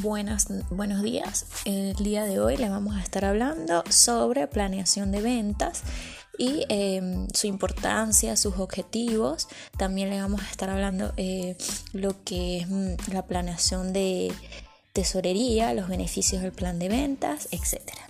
Buenas, buenos días. El día de hoy le vamos a estar hablando sobre planeación de ventas y em, su importancia, sus objetivos. También le vamos a estar hablando eh, lo que es mm, la planeación de tesorería, los beneficios del plan de ventas, etcétera.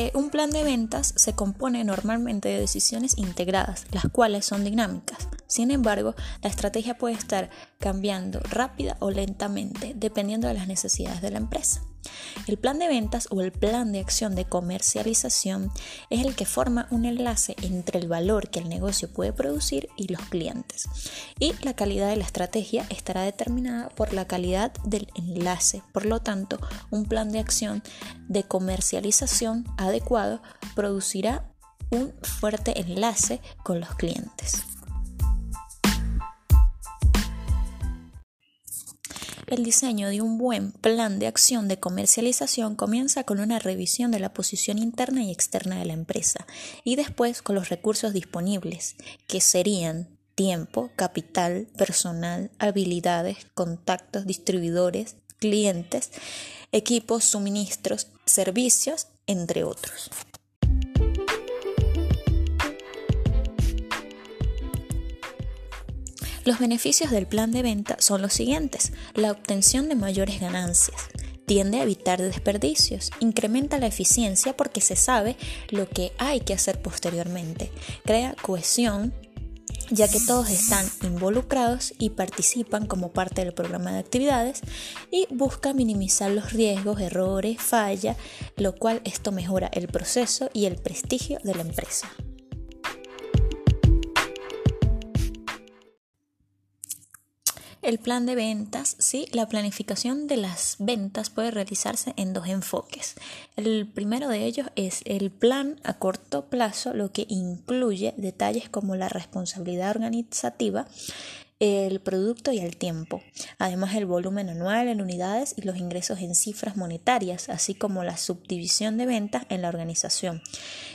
Eh, un plan de ventas se compone normalmente de decisiones integradas, las cuales son dinámicas. Sin embargo, la estrategia puede estar cambiando rápida o lentamente, dependiendo de las necesidades de la empresa. El plan de ventas o el plan de acción de comercialización es el que forma un enlace entre el valor que el negocio puede producir y los clientes. Y la calidad de la estrategia estará determinada por la calidad del enlace. Por lo tanto, un plan de acción de comercialización adecuado producirá un fuerte enlace con los clientes. El diseño de un buen plan de acción de comercialización comienza con una revisión de la posición interna y externa de la empresa y después con los recursos disponibles, que serían tiempo, capital, personal, habilidades, contactos, distribuidores, clientes, equipos, suministros, servicios, entre otros. Los beneficios del plan de venta son los siguientes. La obtención de mayores ganancias. Tiende a evitar desperdicios, incrementa la eficiencia porque se sabe lo que hay que hacer posteriormente, crea cohesión ya que todos están involucrados y participan como parte del programa de actividades y busca minimizar los riesgos, errores, falla, lo cual esto mejora el proceso y el prestigio de la empresa. El plan de ventas, sí, la planificación de las ventas puede realizarse en dos enfoques. El primero de ellos es el plan a corto plazo, lo que incluye detalles como la responsabilidad organizativa, el producto y el tiempo, además el volumen anual en unidades y los ingresos en cifras monetarias, así como la subdivisión de ventas en la organización.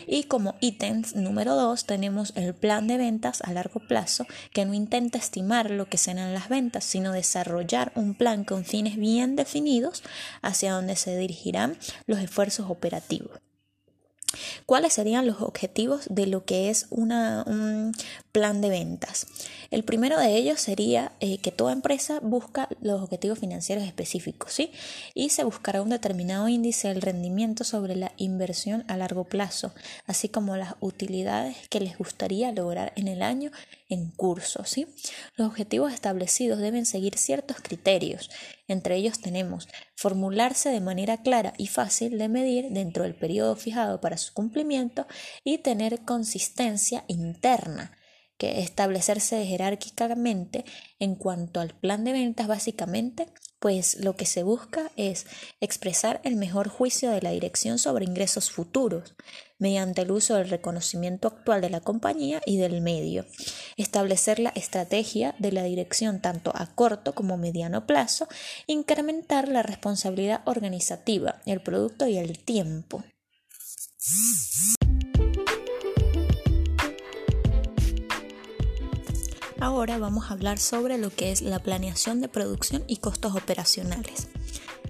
Y como ítems número 2 tenemos el plan de ventas a largo plazo, que no intenta estimar lo que serán las ventas, sino desarrollar un plan con fines bien definidos hacia donde se dirigirán los esfuerzos operativos. ¿Cuáles serían los objetivos de lo que es un plan de ventas? El primero de ellos sería eh, que toda empresa busca los objetivos financieros específicos, ¿sí? Y se buscará un determinado índice del rendimiento sobre la inversión a largo plazo, así como las utilidades que les gustaría lograr en el año en curso, ¿sí? Los objetivos establecidos deben seguir ciertos criterios. Entre ellos tenemos formularse de manera clara y fácil de medir dentro del periodo fijado para su cumplimiento y tener consistencia interna que establecerse jerárquicamente en cuanto al plan de ventas básicamente pues lo que se busca es expresar el mejor juicio de la dirección sobre ingresos futuros, mediante el uso del reconocimiento actual de la compañía y del medio, establecer la estrategia de la dirección tanto a corto como mediano plazo, incrementar la responsabilidad organizativa, el producto y el tiempo. Ahora vamos a hablar sobre lo que es la planeación de producción y costos operacionales.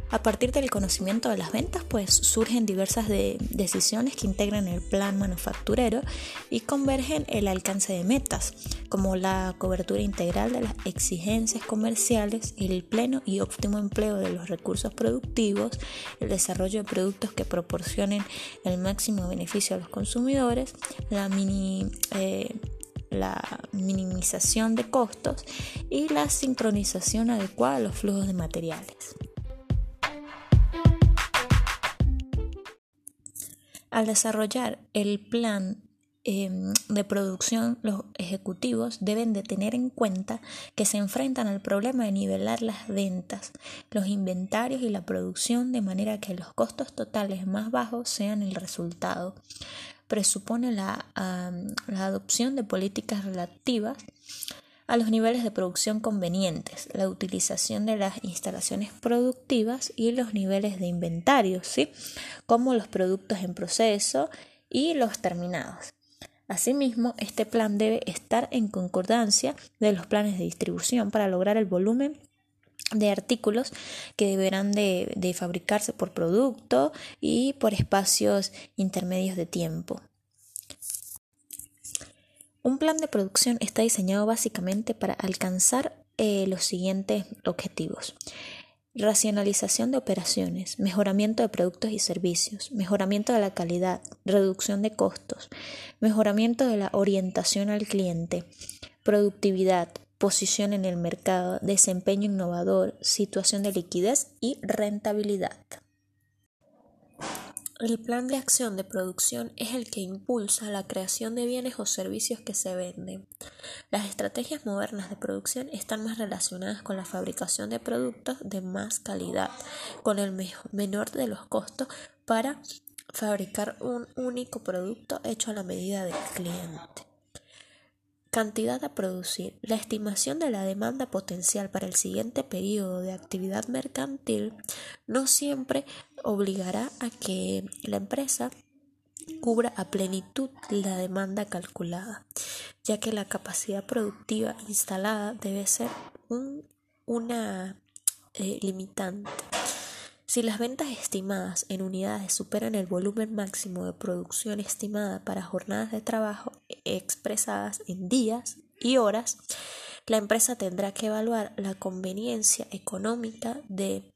A partir del conocimiento de las ventas, pues surgen diversas decisiones que integran el plan manufacturero y convergen el alcance de metas, como la cobertura integral de las exigencias comerciales, el pleno y óptimo empleo de los recursos productivos, el desarrollo de productos que proporcionen el máximo beneficio a los consumidores, la mini eh, la minimización de costos y la sincronización adecuada de los flujos de materiales. Al desarrollar el plan em, de producción, los ejecutivos deben de tener en cuenta que se enfrentan al problema de nivelar las ventas, los inventarios y la producción de manera que los costos totales más bajos sean el resultado presupone la, adopción de políticas relativas a los niveles de producción convenientes, la utilización de las instalaciones productivas y los niveles de inventario, ¿sí? como los productos en proceso y los terminados. Asimismo, este plan debe estar en concordancia de los planes de distribución para lograr el volumen de artículos que deberán de, de, fabricarse por producto y por espacios intermedios de tiempo. Un plan de producción está diseñado básicamente para alcanzar eh, los siguientes objetivos. Racionalización de operaciones, mejoramiento de productos y servicios, mejoramiento de la calidad, reducción de costos, mejoramiento de la orientación al cliente, productividad, posición en el mercado, desempeño innovador, situación de liquidez y rentabilidad. El plan de acción de producción es el que impulsa la creación de bienes o servicios que se venden. Las estrategias modernas de producción están más relacionadas con la fabricación de productos de más calidad, con el menor de los costos para fabricar un único producto hecho a la medida del cliente. Cantidad a producir. La estimación de la demanda potencial para el siguiente periodo de actividad mercantil no siempre obligará a que la empresa cubra a plenitud la demanda calculada, ya que la capacidad productiva instalada debe ser una eh, limitante. Si las ventas estimadas en unidades superan el volumen máximo de producción estimada para jornadas de trabajo expresadas en días y horas, la empresa tendrá que evaluar la conveniencia económica de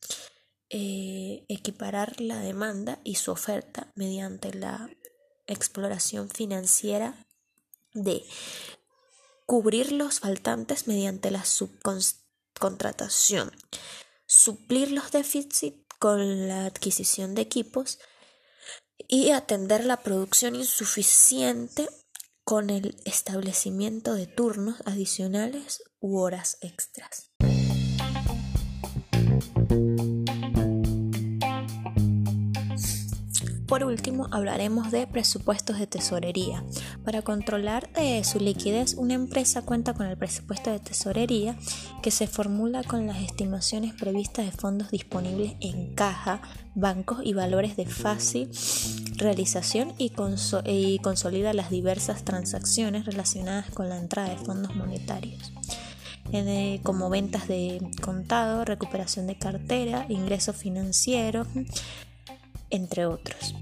eh, equiparar la demanda y su oferta mediante la exploración financiera de cubrir los faltantes mediante la subcontratación, suplir los déficits con la adquisición de equipos y atender la producción insuficiente con el establecimiento de turnos adicionales u horas extras. Por último, hablaremos de presupuestos de tesorería. Para controlar eh, su liquidez, una empresa cuenta con el presupuesto de tesorería que se formula con las estimaciones previstas de fondos disponibles en caja, bancos y valores de fácil realización y, y consolida las diversas transacciones relacionadas con la entrada de fondos monetarios como ventas de contado, recuperación de cartera, ingresos financieros, entre otros.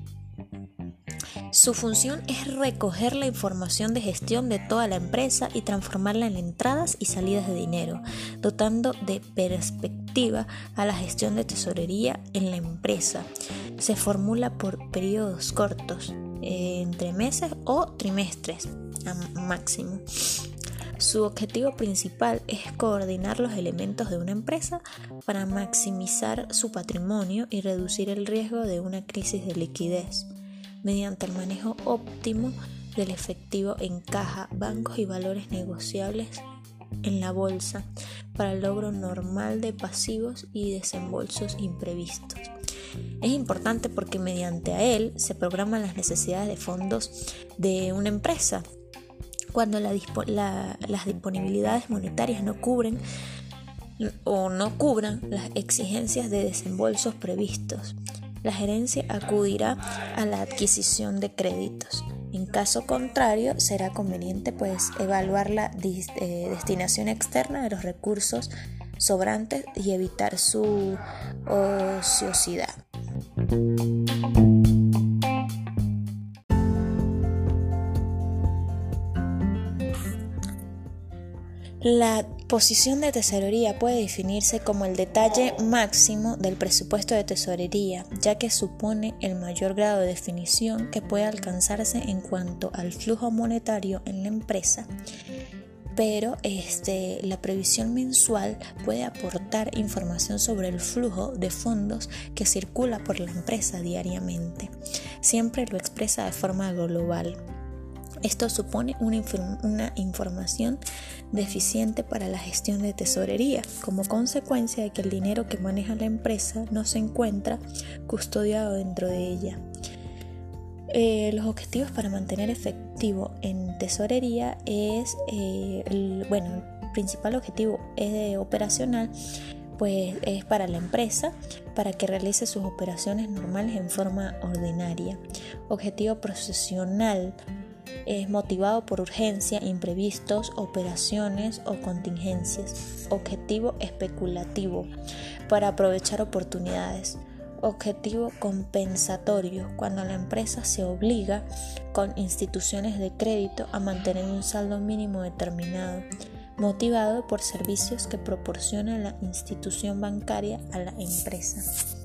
Su función es recoger la información de gestión de toda la empresa y transformarla en entradas y salidas de dinero, dotando de perspectiva a la gestión de tesorería en la empresa. Se formula por periodos cortos, entre meses o trimestres máximo. Su objetivo principal es coordinar los elementos de una empresa para maximizar su patrimonio y reducir el riesgo de una crisis de liquidez mediante el manejo óptimo del efectivo en caja, bancos y valores negociables en la bolsa para el logro normal de pasivos y desembolsos imprevistos. Es importante porque mediante a él se programan las necesidades de fondos de una empresa cuando las disponibilidades monetarias no cubren o no cubran las exigencias de desembolsos previstos. La gerencia acudirá a la adquisición de créditos. En caso contrario, será conveniente pues, evaluar la eh, destinación externa de los recursos sobrantes y evitar su ociosidad. La posición de tesorería puede definirse como el detalle máximo del presupuesto de tesorería, ya que supone el mayor grado de definición que puede alcanzarse en cuanto al flujo monetario en la empresa. Pero este, la previsión mensual puede aportar información sobre el flujo de fondos que circula por la empresa diariamente. Siempre lo expresa de forma global. Esto supone una, información deficiente para la gestión de tesorería, como consecuencia de que el dinero que maneja la empresa no se encuentra custodiado dentro de ella. Eh, los objetivos para mantener efectivo en tesorería es, eh, el, bueno, el principal objetivo es operacional, pues es para la empresa para que realice sus operaciones normales en forma ordinaria. Objetivo profesional es motivado por urgencia, imprevistos, operaciones o contingencias. Objetivo especulativo para aprovechar oportunidades. Objetivo compensatorio cuando la empresa se obliga con instituciones de crédito a mantener un saldo mínimo determinado motivado por servicios que proporciona la institución bancaria a la empresa.